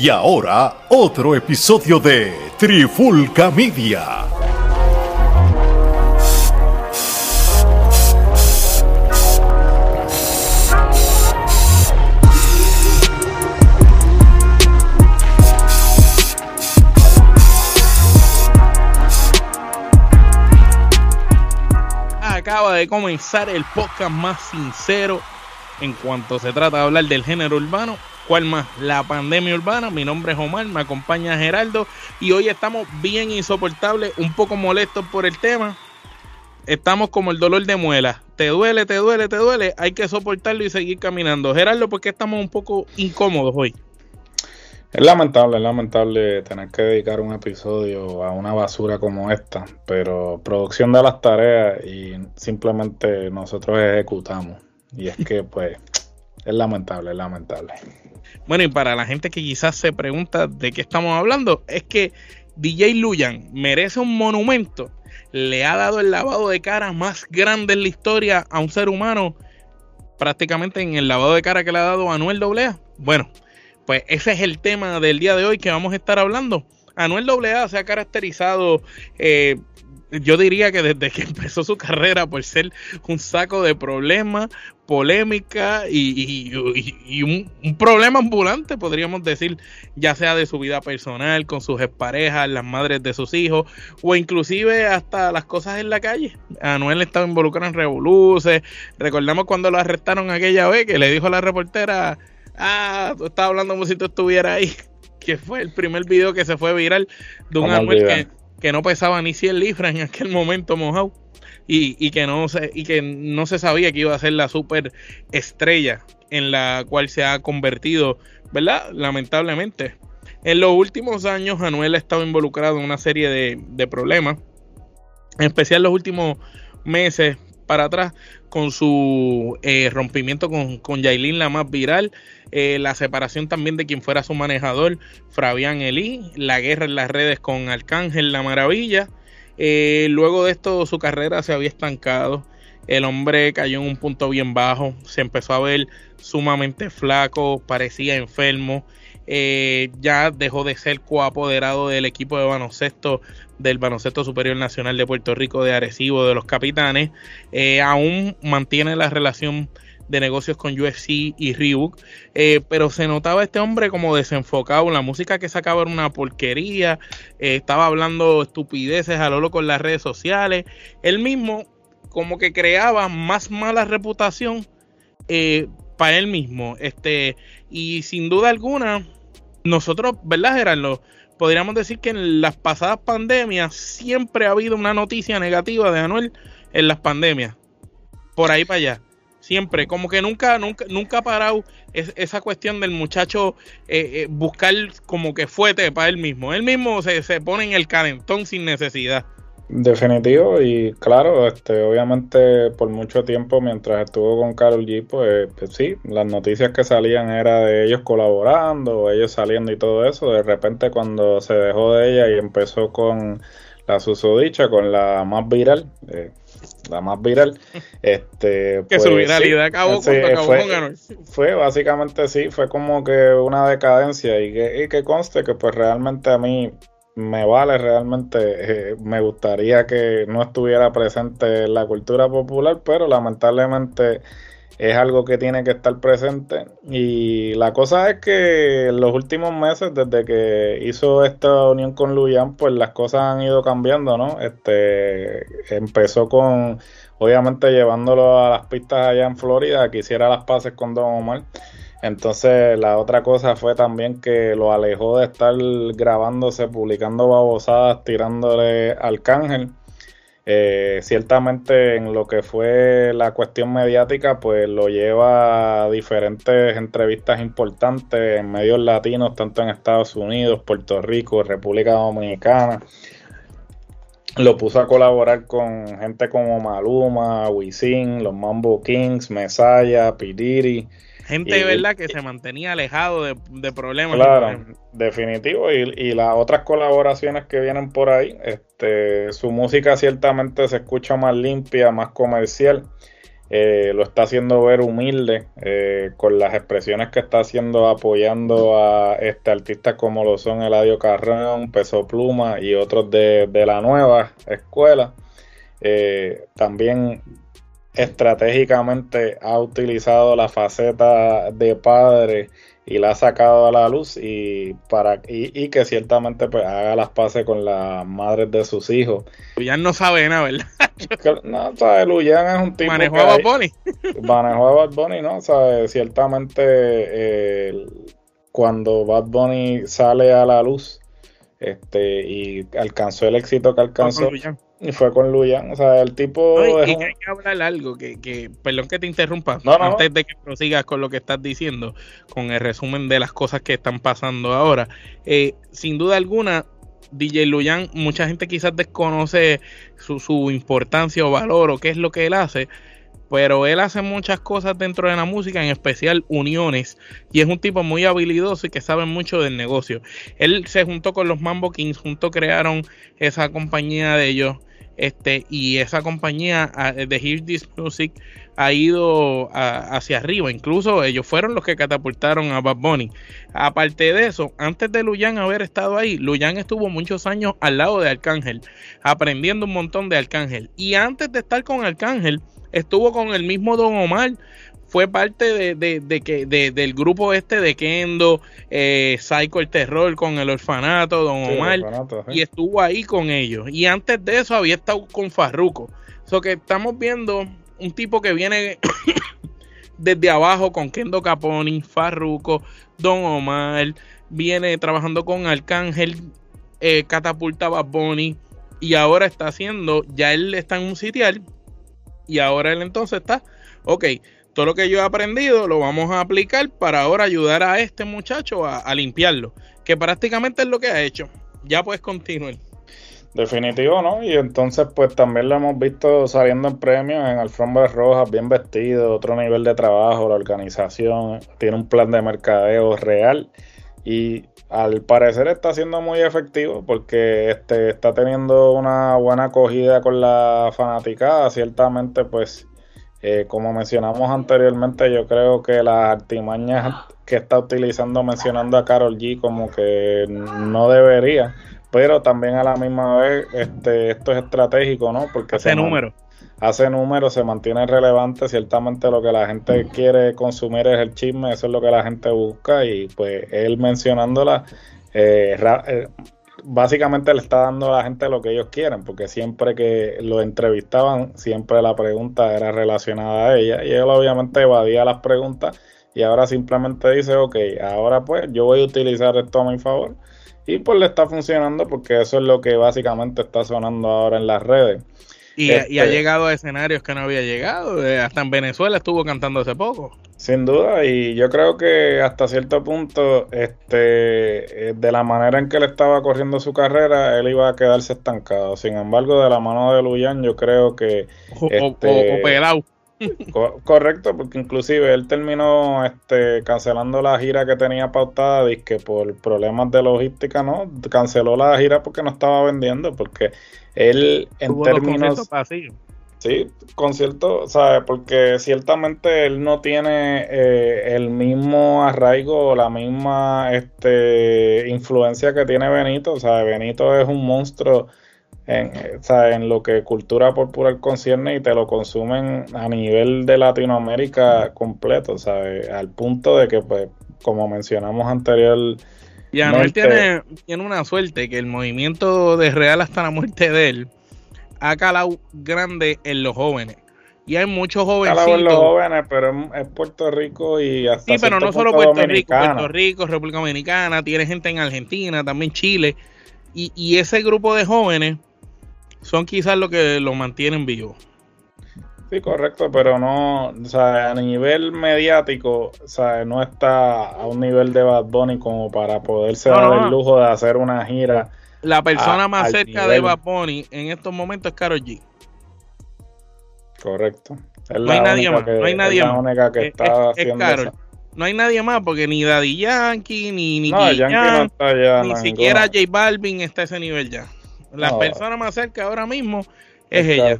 Y ahora, otro episodio de Trifulca Media. Acaba de comenzar el podcast más sincero en cuanto se trata de hablar del género urbano. ¿Cuál más? La pandemia urbana. Mi nombre es Omar, me acompaña Geraldo y hoy estamos bien insoportables, un poco molestos por el tema. Estamos como el dolor de muela. Te duele, te duele, te duele. Hay que soportarlo y seguir caminando. Geraldo, ¿por qué estamos un poco incómodos hoy? Es lamentable, es lamentable tener que dedicar un episodio a una basura como esta, pero producción de las tareas y simplemente nosotros ejecutamos. Y es que, pues, es lamentable, es lamentable. Bueno, y para la gente que quizás se pregunta de qué estamos hablando, es que DJ Luyan merece un monumento. Le ha dado el lavado de cara más grande en la historia a un ser humano, prácticamente en el lavado de cara que le ha dado Anuel AA. Bueno, pues ese es el tema del día de hoy que vamos a estar hablando. Anuel AA se ha caracterizado eh, yo diría que desde que empezó su carrera por ser un saco de problemas, polémica y, un, problema ambulante, podríamos decir, ya sea de su vida personal, con sus exparejas, las madres de sus hijos, o inclusive hasta las cosas en la calle. Anuel estaba involucrado en revoluciones. Recordamos cuando lo arrestaron aquella vez que le dijo a la reportera, ah, tú estabas hablando como si tú estuvieras ahí, que fue el primer video que se fue viral de un Anuel que que no pesaba ni 100 libras en aquel momento mojado y, y, que no se, y que no se sabía que iba a ser la super estrella en la cual se ha convertido, ¿verdad? Lamentablemente. En los últimos años, Anuel ha estado involucrado en una serie de, de problemas, en especial los últimos meses para atrás, con su eh, rompimiento con, con Yailin, la más viral, eh, la separación también de quien fuera su manejador, Fabián Elí, la guerra en las redes con Arcángel La Maravilla. Eh, luego de esto su carrera se había estancado, el hombre cayó en un punto bien bajo, se empezó a ver sumamente flaco, parecía enfermo, eh, ya dejó de ser coapoderado del equipo de baloncesto del baloncesto superior nacional de Puerto Rico de Arecibo de los capitanes, aún mantiene la relación de negocios con UFC y Reebok, eh, pero se notaba este hombre como desenfocado, la música que sacaba era una porquería, eh, estaba hablando estupideces a lo loco las redes sociales, él mismo como que creaba más mala reputación eh, para él mismo, este, y sin duda alguna, nosotros, ¿verdad Gerardo? Podríamos decir que en las pasadas pandemias siempre ha habido una noticia negativa de Anuel en las pandemias. Por ahí para allá. Siempre, como que nunca, nunca, nunca ha parado esa cuestión del muchacho eh, eh, buscar como que fuete para él mismo. Él mismo se, se pone en el calentón sin necesidad. Definitivo y claro, este, obviamente por mucho tiempo mientras estuvo con Carol G, pues, pues, sí, las noticias que salían era de ellos colaborando, ellos saliendo y todo eso. De repente cuando se dejó de ella y empezó con la susodicha, con la más viral, eh, la más viral. Este, que su pues, viralidad acabó cuando acabó fue, Fue básicamente sí, fue como que una decadencia y que, y que conste que pues realmente a mí me vale, realmente eh, me gustaría que no estuviera presente en la cultura popular, pero lamentablemente es algo que tiene que estar presente. Y la cosa es que en los últimos meses, desde que hizo esta unión con Luyan, pues las cosas han ido cambiando, ¿no? Este empezó con, obviamente, llevándolo a las pistas allá en Florida, que hiciera las paces con Don Omar. Entonces la otra cosa fue también que lo alejó de estar grabándose, publicando babosadas, tirándole al cángel eh, ciertamente en lo que fue la cuestión mediática, pues lo lleva a diferentes entrevistas importantes en medios latinos, tanto en Estados Unidos, Puerto Rico, República Dominicana. Lo puso a colaborar con gente como Maluma, Wisin, los Mambo Kings, Mesaya, Pidiri. Gente, ¿verdad? Que se mantenía alejado de, problemas. Claro, definitivo. Y, y, las otras colaboraciones que vienen por ahí, este, su música ciertamente se escucha más limpia, más comercial. eh, lo está haciendo ver humilde eh, con las expresiones que está haciendo apoyando a este artistas como lo son Eladio Carrón, Peso Pluma y otros de, la nueva escuela. Eh, también estratégicamente ha utilizado la faceta de padre y la ha sacado a la luz y para y, que ciertamente pues haga las paces con las madres de sus hijos. Luyan no sabe nada, ¿verdad? no, sabes, Luyan es un tipo manejó a Bad Bunny. manejó a Bad Bunny, ¿no? Sabes, ciertamente eh, cuando Bad Bunny sale a la luz este y alcanzó el éxito que alcanzó y fue con Luyan, o sea, el tipo... No, y, hay que hablar algo, que, que, perdón que te interrumpa, antes de que prosigas con lo que estás diciendo, con el resumen de las cosas que están pasando ahora. Eh, sin duda alguna, DJ Luyan, mucha gente quizás desconoce su, su importancia o valor o qué es lo que él hace, pero él hace muchas cosas dentro de la música, en especial uniones, y es un tipo muy habilidoso y que sabe mucho del negocio. Él se juntó con los Mambo Kings, juntos crearon esa compañía de ellos, este, y esa compañía de Hear This Music ha ido hacia arriba. Incluso ellos fueron los que catapultaron a Bad Bunny. Aparte de eso, antes de Luyan haber estado ahí, Luyan estuvo muchos años al lado de Arcángel, aprendiendo un montón de Arcángel. Y antes de estar con Arcángel, estuvo con el mismo Don Omar fue parte de, que, del grupo este de Kendo, eh, Psycho el Terror con el orfanato, Don Omar, y estuvo ahí con ellos. Y antes de eso había estado con Farruko. So que estamos viendo un tipo que viene desde abajo con Kendo Caponi, Farruko, Don Omar, viene trabajando con Arcángel, eh, catapulta Bad y ahora está haciendo, ya él está en un sitial y ahora él entonces está, ok, todo lo que yo he aprendido lo vamos a aplicar para ahora ayudar a este muchacho a, limpiarlo, que prácticamente es lo que ha hecho. Ya puedes continuar. Definitivo, ¿no? Y entonces pues también lo hemos visto saliendo en premios, en alfombras rojas, bien vestido, otro nivel de trabajo, la organización, tiene un plan de mercadeo real y al parecer está siendo muy efectivo porque este, está teniendo una buena acogida con la fanaticada, ciertamente pues eh, como mencionamos anteriormente, yo creo que las artimañas que está utilizando mencionando a Carol G como que no debería, pero también a la misma vez este, esto es estratégico, ¿no? Porque hace número. Hace número, se mantiene relevante, ciertamente lo que la gente quiere consumir es el chisme, eso es lo que la gente busca y pues él mencionándola eh, eh básicamente le está dando a la gente lo que ellos quieren, porque siempre que lo entrevistaban, siempre la pregunta era relacionada a ella, y él obviamente evadía las preguntas, y ahora simplemente dice, ok, ahora pues yo voy a utilizar esto a mi favor, y pues le está funcionando porque eso es lo que básicamente está sonando ahora en las redes. Y, ha este llegado a escenarios que no había llegado. Eh, hasta en Venezuela estuvo cantando hace poco. Sin duda, y yo creo que hasta cierto punto, este, eh, de la manera en que él estaba corriendo su carrera, él iba a quedarse estancado. Sin embargo, de la mano de Luyan, yo creo que... O, este, correcto, porque inclusive él terminó este, cancelando la gira que tenía pautada, y que por problemas de logística, ¿no? Canceló la gira porque no estaba vendiendo, porque él en términos... Sí, concierto, ¿sabes? Porque ciertamente él no tiene eh, el mismo arraigo o la misma este, influencia que tiene Benito. O sea, Benito es un monstruo en, en lo que cultura popular concierne y te lo consumen a nivel de Latinoamérica completo, ¿sabes? Al punto de que, pues, como mencionamos anteriormente, y Anuel tiene, tiene una suerte que el movimiento de Real hasta la muerte de él ha calado grande en los jóvenes. Y hay muchos jóvenes. en los jóvenes, pero es Puerto Rico y hasta. Sí, pero no solo Puerto Rico, Puerto Rico, República Dominicana, tiene gente en Argentina, también Chile. Y, y ese grupo de jóvenes son quizás los que lo mantienen vivo. Sí, correcto, pero no, o sea, a nivel mediático, o sea, no está a un nivel de Bad Bunny como para poderse dar el lujo de hacer una gira la persona más cerca de Bad Bunny en estos momentos es Karol G. Correcto. no hay nadie más. no hay nadie más. No hay nadie más porque ni Daddy Yankee, ni ni, ni siquiera J Balvin está a ese nivel ya. La persona más cerca ahora mismo es ella.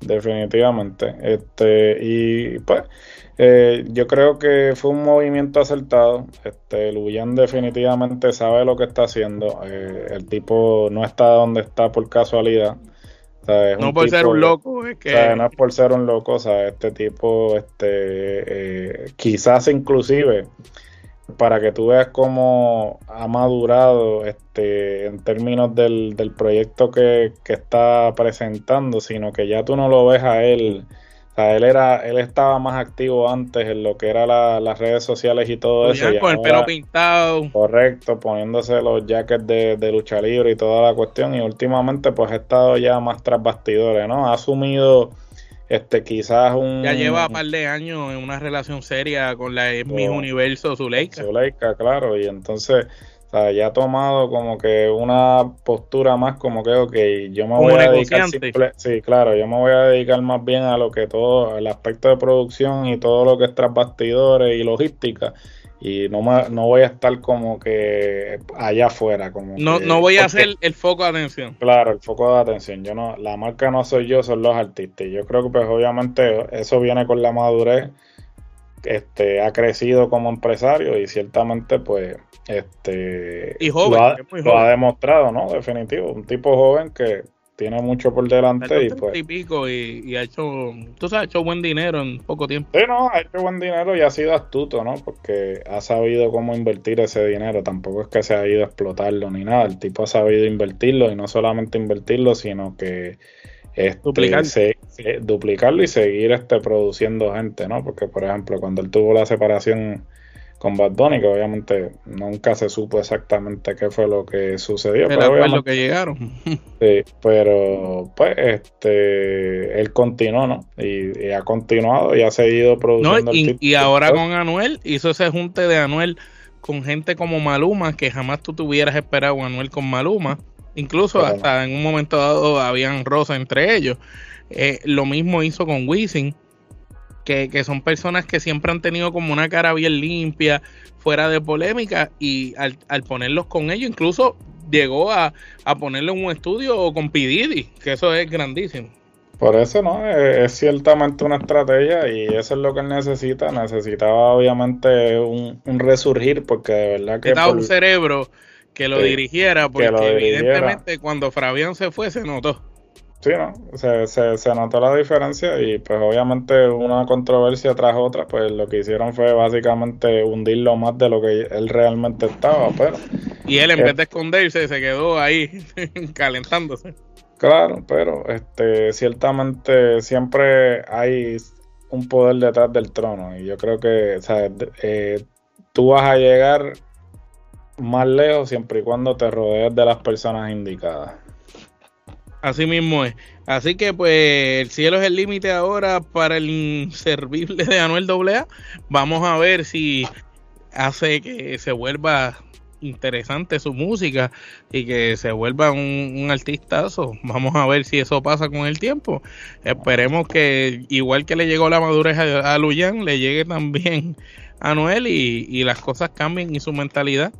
definitivamente. Este, y pues, eh, yo creo que fue un movimiento acertado. Este, Luyan definitivamente sabe lo que está haciendo. Eh, el tipo no está donde está por casualidad. no por ser un loco, es que... no es por ser un loco, o sea, este tipo, este, eh, quizás inclusive para que tú veas cómo ha madurado este, en términos del, del proyecto que, que, está presentando, sino que ya tú no lo ves a él. O sea, él era, él estaba más activo antes en lo que era las redes sociales y todo eso. con el pelo pintado. Correcto, poniéndose los jackets de, de, lucha libre y toda la cuestión. Y últimamente pues ha estado ya más tras bastidores, ¿no? Ha asumido este, quizás un. Ya lleva un par de años en una relación seria con la Miss Universo Zuleika. Zuleika, claro, y entonces. O sea, ya ha tomado como que una postura más como que, ok, yo me voy a dedicar sí, claro, yo me voy a dedicar más bien a lo que todo, el aspecto de producción y todo lo que es tras bastidores y logística y no, no voy a estar como que allá afuera como no, no voy a ser el foco de atención. Claro el foco de atención. Yo no la marca no soy yo son los artistas. Yo creo que pues obviamente eso viene con la madurez este ha crecido como empresario y ciertamente pues este y joven, lo ha demostrado no definitivo. Un tipo joven que tiene mucho por delante y pues y pico y, ha hecho tú sabes ha hecho buen dinero en poco tiempo. Sí no ha hecho buen dinero y ha sido astuto no porque ha sabido cómo invertir ese dinero. Tampoco es que se ha ido a explotarlo ni nada. El tipo ha sabido invertirlo y no solamente invertirlo sino que este, duplicarlo y seguir este produciendo gente no porque por ejemplo cuando él tuvo la separación con Bad Bunny, que obviamente nunca se supo exactamente qué fue lo que sucedió. Pero fue lo que llegaron. Sí, pero pues este él continuó, ¿no? Y, ha continuado y ha seguido produciendo. y, y ahora con Anuel hizo ese junte de Anuel con gente como Maluma, que jamás tú tuvieras esperado Anuel con Maluma. Incluso hasta en un momento dado habían rosa entre ellos. Eh, lo mismo hizo con Wisin que, son personas que siempre han tenido como una cara bien limpia, fuera de polémica, y al, ponerlos con ellos, incluso llegó a, a ponerle un estudio con Pididi, que eso es grandísimo. Por eso, ¿no? Es, ciertamente una estrategia y eso es lo que él necesita. Necesitaba obviamente un, resurgir porque de verdad que... Necesitaba un cerebro que lo dirigiera porque evidentemente cuando Fabián se fue se notó. Sí, ¿no? Se, se, notó la diferencia y pues obviamente una controversia tras otra, pues lo que hicieron fue básicamente hundirlo más de lo que él realmente estaba, pero... Y él en vez de esconderse se quedó ahí calentándose. Claro, pero este ciertamente siempre hay un poder detrás del trono y yo creo que o sea, eh, tú vas a llegar más lejos siempre y cuando te rodees de las personas indicadas. Así mismo es. Así que pues el cielo es el límite ahora para el inservible de Anuel AA. Vamos a ver si hace que se vuelva interesante su música y que se vuelva un, un artistazo. Vamos a ver si eso pasa con el tiempo. Esperemos que igual que le llegó la madurez a, Luyan, le llegue también a Anuel y, y las cosas cambien y su mentalidad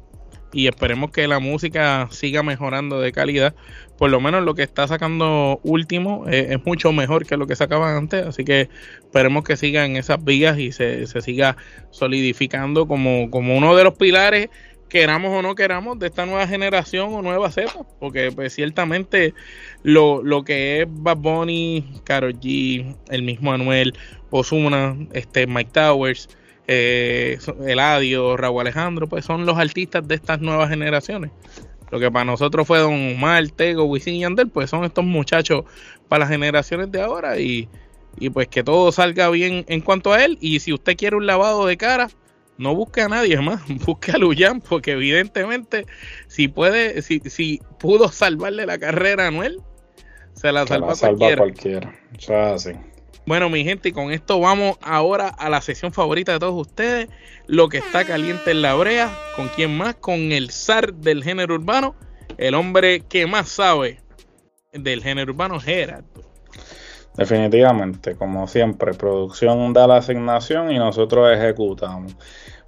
y esperemos que la música siga mejorando de calidad. Por lo menos lo que está sacando último eh, es mucho mejor que lo que sacaba antes, así que esperemos que siga en esas vías y se, siga solidificando como, como uno de los pilares, queramos o no queramos, de esta nueva generación o nueva cepa, porque pues ciertamente lo, lo que es Bad Bunny, Karol G, el mismo Anuel, Ozuna, este Mike Towers, eh, Eladio, Raúl Alejandro, pues son los artistas de estas nuevas generaciones. Lo que para nosotros fue Don Omar, Tego, Wisin y Yandel, pues son estos muchachos para las generaciones de ahora y, y pues que todo salga bien en cuanto a él. Y si usted quiere un lavado de cara, no busque a nadie más, busque a Luyan, porque evidentemente si puede, si, si pudo salvarle la carrera a Noel, se la, salva, cualquiera. cualquiera. Bueno, mi gente, y con esto vamos ahora a la sesión favorita de todos ustedes, lo que está caliente en la brea. ¿Con quién más? Con el zar del género urbano, el hombre que más sabe del género urbano, Gerardo. Definitivamente, como siempre, producción da la asignación y nosotros ejecutamos.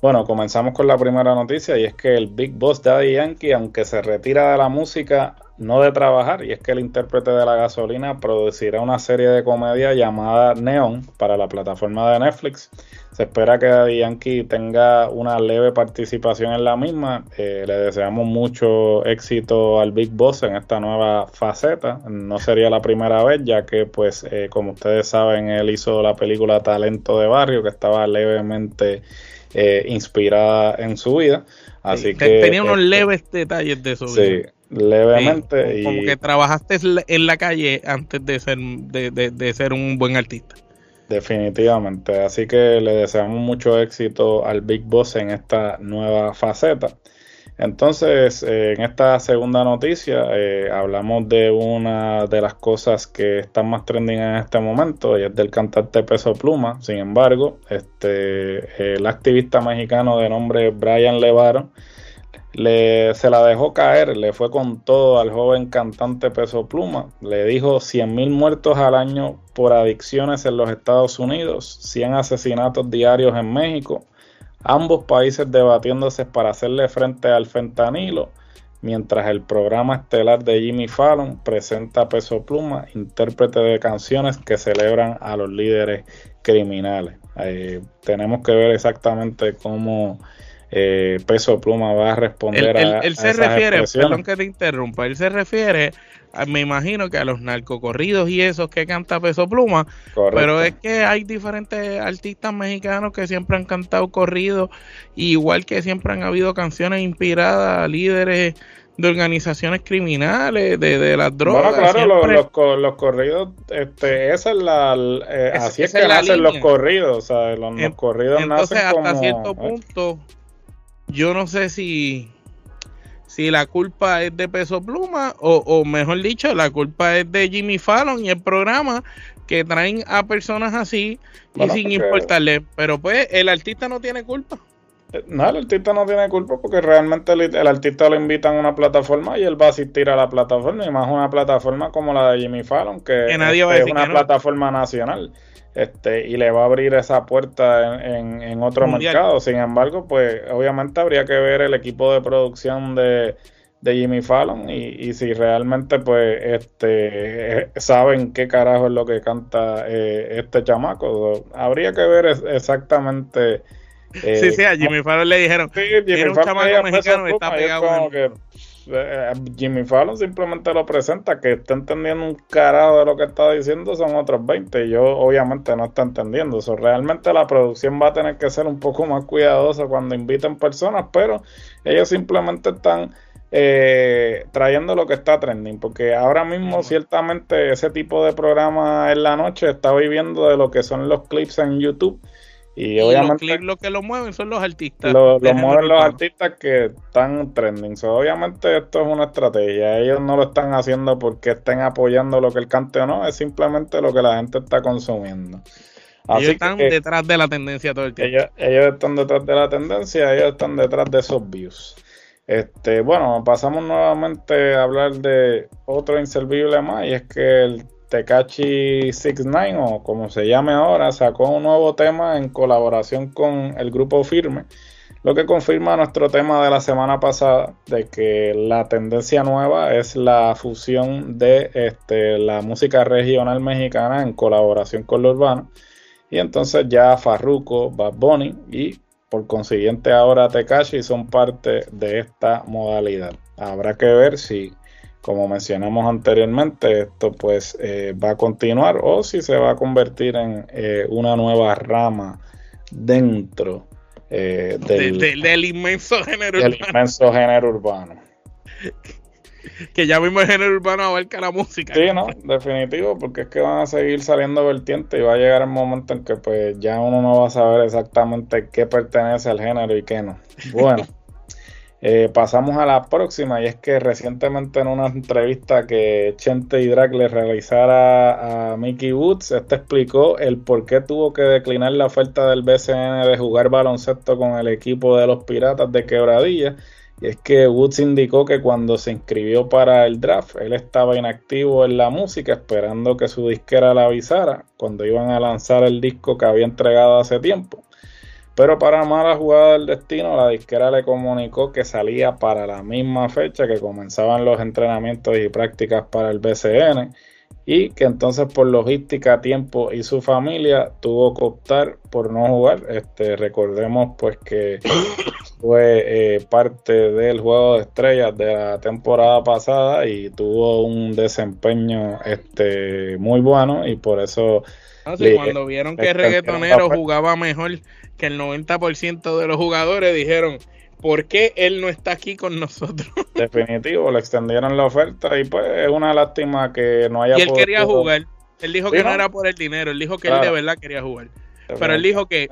Bueno, comenzamos con la primera noticia y es que el Big Boss Daddy Yankee, aunque se retira de la música, no de trabajar, y es que el intérprete de la gasolina producirá una serie de comedia llamada Neon para la plataforma de Netflix. Se espera que Daddy Yankee tenga una leve participación en la misma. Eh, le deseamos mucho éxito al Big Boss en esta nueva faceta. No sería la primera vez, ya que, pues, eh, como ustedes saben, él hizo la película Talento de Barrio, que estaba levemente eh, inspirada en su vida. Así que tenía unos leves detalles de su vida. Sí, levemente. como, que trabajaste en la calle antes de ser, de, ser un buen artista. Definitivamente. Así que le deseamos mucho éxito al Big Boss en esta nueva faceta. Entonces, eh, en esta segunda noticia eh, hablamos de una de las cosas que están más trending en este momento y es del cantante Peso Pluma. Sin embargo, este, el activista mexicano de nombre Brian Levaro le, se la dejó caer, le fue con todo al joven cantante Peso Pluma, le dijo 100 mil muertos al año por adicciones en los Estados Unidos, 100 asesinatos diarios en México, ambos países debatiéndose para hacerle frente al fentanilo, mientras el programa estelar de Jimmy Fallon presenta a Peso Pluma, intérprete de canciones que celebran a los líderes criminales. Eh, tenemos que ver exactamente cómo eh, Peso Pluma va a responder a, él se refiere, perdón que te interrumpa, él se refiere, me imagino que a los narcocorridos y esos que canta Peso Pluma, pero es que hay diferentes artistas mexicanos que siempre han cantado corridos, igual que siempre han habido canciones inspiradas a líderes de organizaciones criminales, de, de las drogas. Bueno, claro, los, los, corridos, este, esa es la, eh, así es que hacen los corridos, o sea, los, corridos entonces, hasta cierto eh, punto yo no sé si, si la culpa es de Peso Pluma o, mejor dicho, la culpa es de Jimmy Fallon y el programa que traen a personas así y sin importarle. Pero pues el artista no tiene culpa. Eh, no, el artista no tiene culpa porque realmente el, artista lo invita a una plataforma y él va a asistir a la plataforma y más una plataforma como la de Jimmy Fallon que, nadie es una plataforma nacional este, y le va a abrir esa puerta en, en, otro mercado. Sin embargo, pues obviamente habría que ver el equipo de producción de, de Jimmy Fallon y, y, si realmente pues este saben qué carajo es lo que canta eh, este chamaco. Habría que ver exactamente... Eh, sí, sí, a Jimmy Fallon le dijeron, sí, Jimmy un chamaco mexicano está pegado. Eh, Jimmy Fallon simplemente lo presenta, que está entendiendo un carajo de lo que está diciendo son otros 20. Y yo obviamente no está entendiendo eso. Realmente la producción va a tener que ser un poco más cuidadosa cuando inviten personas, pero ellos simplemente están eh, trayendo lo que está trending, porque ahora mismo ciertamente ese tipo de programa en la noche está viviendo de lo que son los clips en YouTube y, obviamente lo que lo mueven son los artistas. Lo, mueven los artistas que están trending. obviamente esto es una estrategia. Ellos no lo están haciendo porque estén apoyando lo que el cante o no. Es simplemente lo que la gente está consumiendo. ellos están detrás de la tendencia todo el tiempo. Ellos, están detrás de la tendencia, ellos están detrás de esos views. Este, bueno, pasamos nuevamente a hablar de otro inservible más y es que el Tekachi 69 o como se llame ahora, sacó un nuevo tema en colaboración con el grupo Firme, lo que confirma nuestro tema de la semana pasada de que la tendencia nueva es la fusión de este, la música regional mexicana en colaboración con lo urbano. Y entonces ya Farruko, Bad Bunny y por consiguiente ahora Tekashi son parte de esta modalidad. Habrá que ver si como mencionamos anteriormente, esto pues eh, va a continuar o si se va a convertir en eh, una nueva rama dentro eh, del, inmenso género del inmenso género urbano. que ya mismo el género urbano abarca la música. Sí, no, definitivo, porque es que van a seguir saliendo vertientes y va a llegar el momento en que pues ya uno no va a saber exactamente qué pertenece al género y qué no. Bueno. Eh, pasamos a la próxima y es que recientemente en una entrevista que Chente y Drag le realizara a Mickey Woods, este explicó el por qué tuvo que declinar la oferta del BCN de jugar baloncesto con el equipo de los Piratas de Quebradilla. Y es que Woods indicó que cuando se inscribió para el draft, él estaba inactivo en la música, esperando que su disquera la avisara cuando iban a lanzar el disco que había entregado hace tiempo. Pero para mala jugada del destino, la disquera le comunicó que salía para la misma fecha que comenzaban los entrenamientos y prácticas para el BCN y que entonces por logística, tiempo y su familia tuvo que optar por no jugar. Este, recordemos pues que fue eh, parte del juego de estrellas de la temporada pasada y tuvo un desempeño este, muy bueno y por eso... Ah, cuando vieron que el reggaetonero jugaba mejor que el 90% de los jugadores dijeron, ¿por qué él no está aquí con nosotros? Definitivo, le extendieron la oferta y pues es una lástima que no haya Y él quería jugar. Él dijo que no? era por el dinero, él dijo que él de verdad quería jugar. Pero él dijo que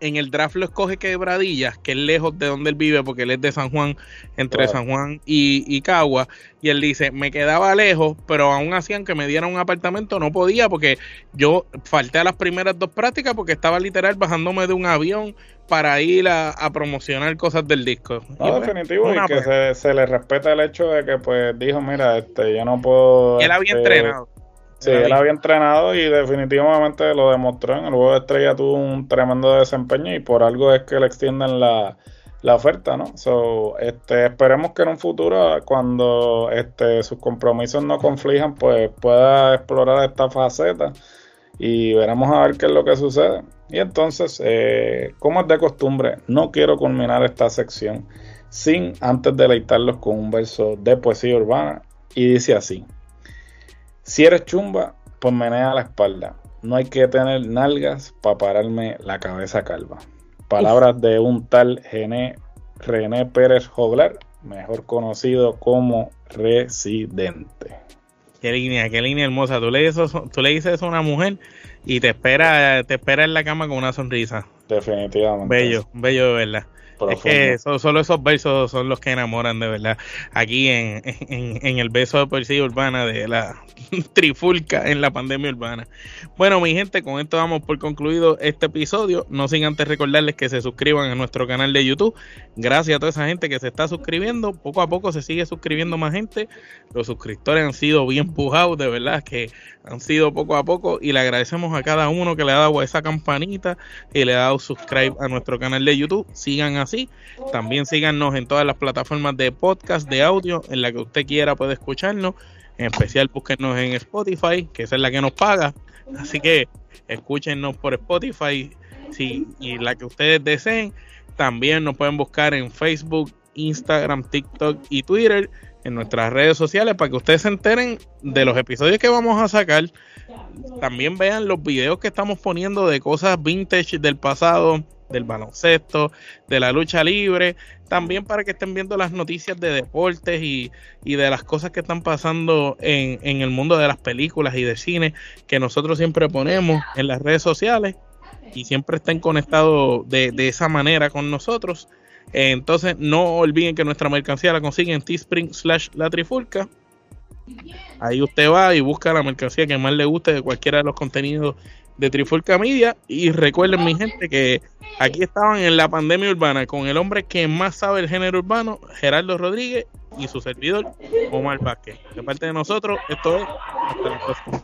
en el draft lo escoge Quebradillas, que es lejos de donde él vive, porque él es de San Juan, entre San Juan y, y, Cagua. Y él dice, me quedaba lejos, pero aún así, aunque me dieran un apartamento, no podía, porque yo falté a las primeras dos prácticas, porque estaba literal bajándome de un avión para ir a, promocionar cosas del disco. No, pues, definitivo, y que se, le respeta el hecho de que pues dijo, mira, este, yo no puedo... él había este, entrenado. Sí, él había entrenado y definitivamente lo demostró. En el juego de estrella tuvo un tremendo desempeño y por algo es que le extienden la, oferta, ¿no? So, este, esperemos que en un futuro, cuando este, sus compromisos no conflijan, pues pueda explorar esta faceta y veremos a ver qué es lo que sucede. Y entonces, eh, como es de costumbre, no quiero culminar esta sección sin antes deleitarlos con un verso de poesía urbana y dice así. Si eres chumba, pues menea la espalda. No hay que tener nalgas para pararme la cabeza calva. Palabras de un tal René, René Pérez Joglar, mejor conocido como Residente. Qué línea, qué línea hermosa. Tú le, dices, tú le dices eso a una mujer y te espera, te espera en la cama con una sonrisa. Definitivamente. Bello, bello de verdad. Es que solo esos versos son los que enamoran de verdad. Aquí en, en, el beso de poesía urbana de la trifulca en la pandemia urbana. Bueno, mi gente, con esto damos por concluido este episodio. No sin antes recordarles que se suscriban a nuestro canal de YouTube. Gracias a toda esa gente que se está suscribiendo. Poco a poco se sigue suscribiendo más gente. Los suscriptores han sido bien pujados, de verdad que han sido poco a poco. Y le agradecemos a cada uno que le ha dado esa campanita y le ha dado subscribe a nuestro canal de YouTube. Sigan También síganos en todas las plataformas de podcast, de audio, en la que usted quiera puede escucharnos. En especial, búsquenos en Spotify, que esa es la que nos paga. Así que escúchenos por Spotify si, y la que ustedes deseen. También nos pueden buscar en Facebook, Instagram, TikTok y Twitter, en nuestras redes sociales, para que ustedes se enteren de los episodios que vamos a sacar. También vean los videos que estamos poniendo de cosas vintage del pasado del baloncesto, de la lucha libre, también para que estén viendo las noticias de deportes y, de las cosas que están pasando en, en, el mundo de las películas y de cine que nosotros siempre ponemos en las redes sociales y siempre estén conectados de, de esa manera con nosotros. Entonces no olviden que nuestra mercancía la consiguen en Teespring slash la trifulca. Ahí usted va y busca la mercancía que más le guste de cualquiera de los contenidos de Trifulca Media. Y recuerden, mi gente, que aquí estaban en la pandemia urbana con el hombre que más sabe el género urbano, Gerardo Rodríguez, y su servidor, Omar Vázquez. De parte de nosotros, esto es. Hasta la próxima.